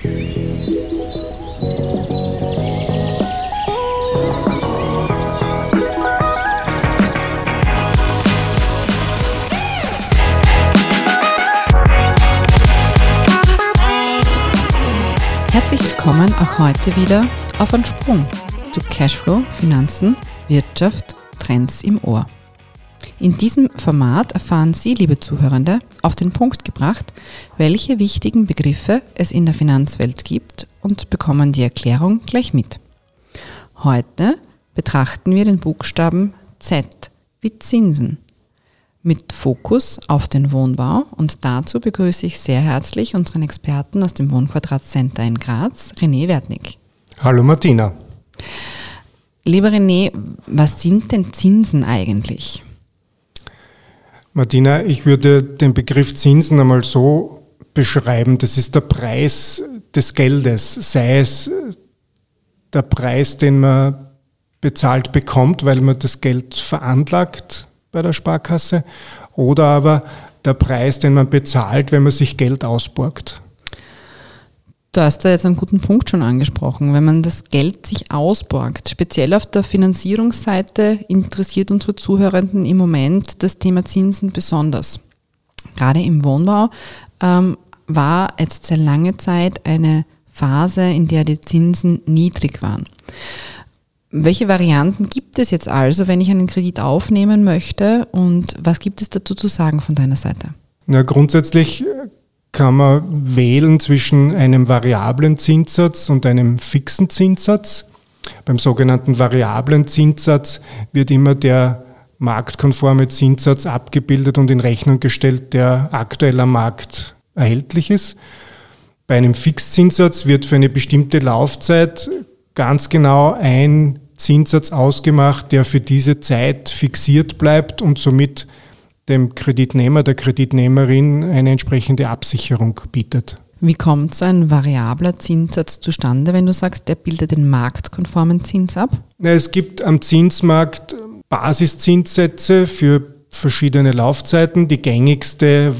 Herzlich willkommen auch heute wieder auf einen Sprung zu Cashflow, Finanzen, Wirtschaft, Trends im Ohr. In diesem Format erfahren Sie, liebe Zuhörende, auf den Punkt gebracht, welche wichtigen Begriffe es in der Finanzwelt gibt und bekommen die Erklärung gleich mit. Heute betrachten wir den Buchstaben Z wie Zinsen mit Fokus auf den Wohnbau und dazu begrüße ich sehr herzlich unseren Experten aus dem Wohnquadrat Center in Graz, René Wertnick. Hallo Martina. Lieber René, was sind denn Zinsen eigentlich? Martina, ich würde den Begriff Zinsen einmal so beschreiben, das ist der Preis des Geldes, sei es der Preis, den man bezahlt bekommt, weil man das Geld veranlagt bei der Sparkasse, oder aber der Preis, den man bezahlt, wenn man sich Geld ausborgt. Du hast da jetzt einen guten Punkt schon angesprochen. Wenn man das Geld sich ausborgt, speziell auf der Finanzierungsseite interessiert unsere Zuhörenden im Moment das Thema Zinsen besonders. Gerade im Wohnbau ähm, war jetzt sehr lange Zeit eine Phase, in der die Zinsen niedrig waren. Welche Varianten gibt es jetzt also, wenn ich einen Kredit aufnehmen möchte und was gibt es dazu zu sagen von deiner Seite? Na, grundsätzlich kann man wählen zwischen einem variablen Zinssatz und einem fixen Zinssatz. Beim sogenannten variablen Zinssatz wird immer der marktkonforme Zinssatz abgebildet und in Rechnung gestellt, der aktuell am Markt erhältlich ist. Bei einem Fixzinssatz wird für eine bestimmte Laufzeit ganz genau ein Zinssatz ausgemacht, der für diese Zeit fixiert bleibt und somit dem Kreditnehmer, der Kreditnehmerin eine entsprechende Absicherung bietet. Wie kommt so ein variabler Zinssatz zustande, wenn du sagst, der bildet den marktkonformen Zins ab? Es gibt am Zinsmarkt Basiszinssätze für verschiedene Laufzeiten. Die gängigste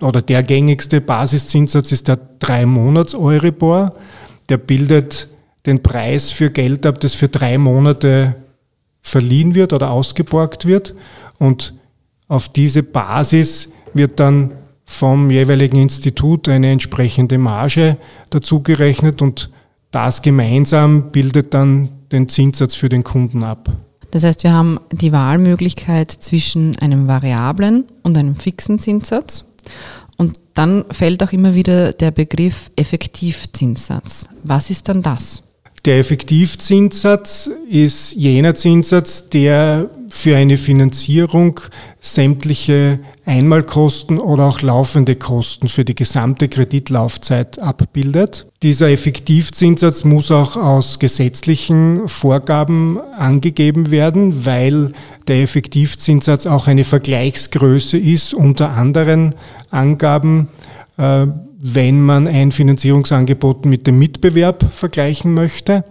oder der gängigste Basiszinssatz ist der 3-Monats-Euribor. Der bildet den Preis für Geld ab, das für drei Monate verliehen wird oder ausgeborgt wird. Und auf diese Basis wird dann vom jeweiligen Institut eine entsprechende Marge dazugerechnet und das gemeinsam bildet dann den Zinssatz für den Kunden ab. Das heißt, wir haben die Wahlmöglichkeit zwischen einem variablen und einem fixen Zinssatz. Und dann fällt auch immer wieder der Begriff Effektivzinssatz. Was ist dann das? Der Effektivzinssatz ist jener Zinssatz, der für eine Finanzierung sämtliche Einmalkosten oder auch laufende Kosten für die gesamte Kreditlaufzeit abbildet. Dieser Effektivzinssatz muss auch aus gesetzlichen Vorgaben angegeben werden, weil der Effektivzinssatz auch eine Vergleichsgröße ist unter anderen Angaben äh, wenn man ein Finanzierungsangebot mit dem Mitbewerb vergleichen möchte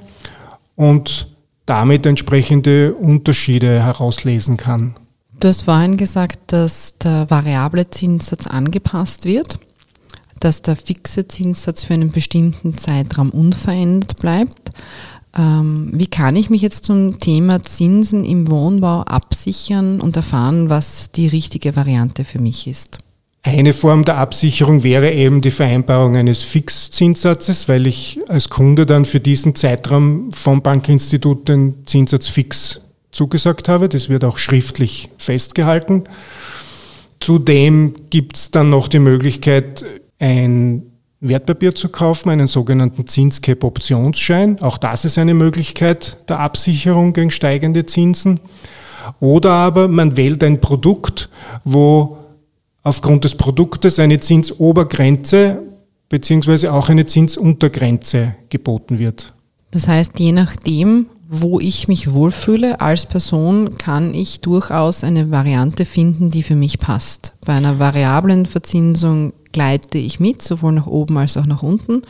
und damit entsprechende Unterschiede herauslesen kann. Du hast vorhin gesagt, dass der variable Zinssatz angepasst wird, dass der fixe Zinssatz für einen bestimmten Zeitraum unverändert bleibt. Ähm, wie kann ich mich jetzt zum Thema Zinsen im Wohnbau absichern und erfahren, was die richtige Variante für mich ist? Eine Form der Absicherung wäre eben die Vereinbarung eines Fixzinssatzes, weil ich als Kunde dann für diesen Zeitraum vom Bankinstitut den Zinssatz fix zugesagt habe. Das wird auch schriftlich festgehalten. Zudem gibt es dann noch die Möglichkeit, ein Wertpapier zu kaufen, einen sogenannten Zinscap-Optionsschein. Auch das ist eine Möglichkeit der Absicherung gegen steigende Zinsen. Oder aber man wählt ein Produkt, wo aufgrund des Produktes eine Zinsobergrenze beziehungsweise auch eine Zinsuntergrenze geboten wird. Das heißt, je nachdem, wo ich mich wohlfühle als Person, kann ich durchaus eine Variante finden, die für mich passt. Bei einer variablen Verzinsung gleite ich mit, sowohl nach oben als auch nach unten.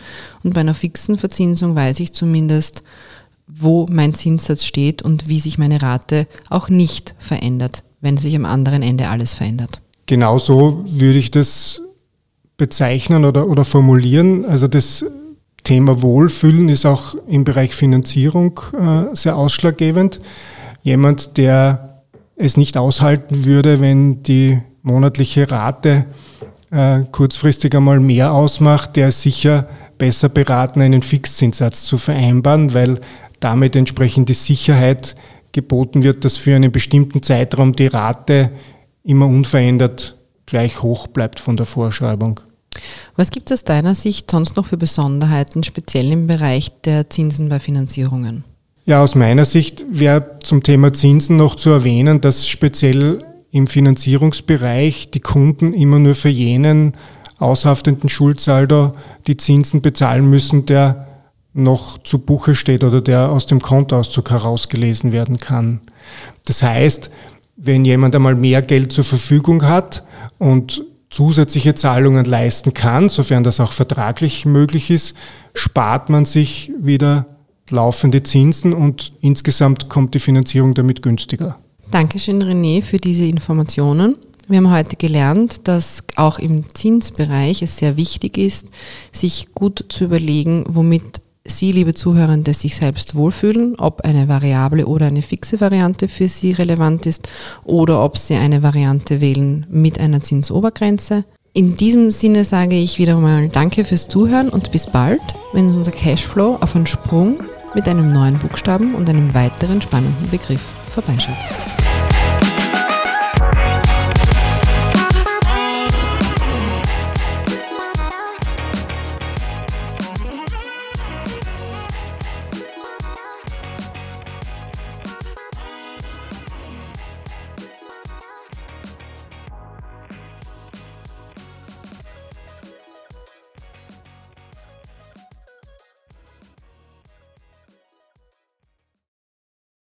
Und bei einer fixen Verzinsung weiß ich zumindest, wo mein Zinssatz steht und wie sich meine Rate auch nicht verändert, wenn sich am anderen Ende alles verändert. Genau so würde ich das bezeichnen oder, oder formulieren. Also das Thema Wohlfühlen ist auch im Bereich Finanzierung äh, sehr ausschlaggebend. Jemand, der es nicht aushalten würde, wenn die monatliche Rate äh, kurzfristig einmal mehr ausmacht, der ist sicher besser beraten, einen Fixzinssatz zu vereinbaren, weil damit entsprechend die Sicherheit geboten wird, dass für einen bestimmten Zeitraum die Rate immer unverändert gleich hoch bleibt von der Vorschreibung. Was gibt es aus deiner Sicht sonst noch für Besonderheiten, speziell im Bereich der Zinsen bei Finanzierungen? Ja, aus meiner Sicht wäre zum Thema Zinsen noch zu erwähnen, dass speziell im Finanzierungsbereich die Kunden immer nur für jenen aushaftenden Schuldsaldo die Zinsen bezahlen müssen, der noch zu Buche steht oder der aus dem Kontoauszug herausgelesen werden kann. Das heißt, wenn jemand einmal mehr Geld zur Verfügung hat und zusätzliche Zahlungen leisten kann, sofern das auch vertraglich möglich ist, spart man sich wieder laufende Zinsen und insgesamt kommt die Finanzierung damit günstiger. Dankeschön, René, für diese Informationen. Wir haben heute gelernt, dass auch im Zinsbereich es sehr wichtig ist, sich gut zu überlegen, womit Sie, liebe Zuhörende, sich selbst wohlfühlen, ob eine variable oder eine fixe Variante für Sie relevant ist oder ob Sie eine Variante wählen mit einer Zinsobergrenze. In diesem Sinne sage ich wieder mal Danke fürs Zuhören und bis bald, wenn unser Cashflow auf einen Sprung mit einem neuen Buchstaben und einem weiteren spannenden Begriff vorbeischaut.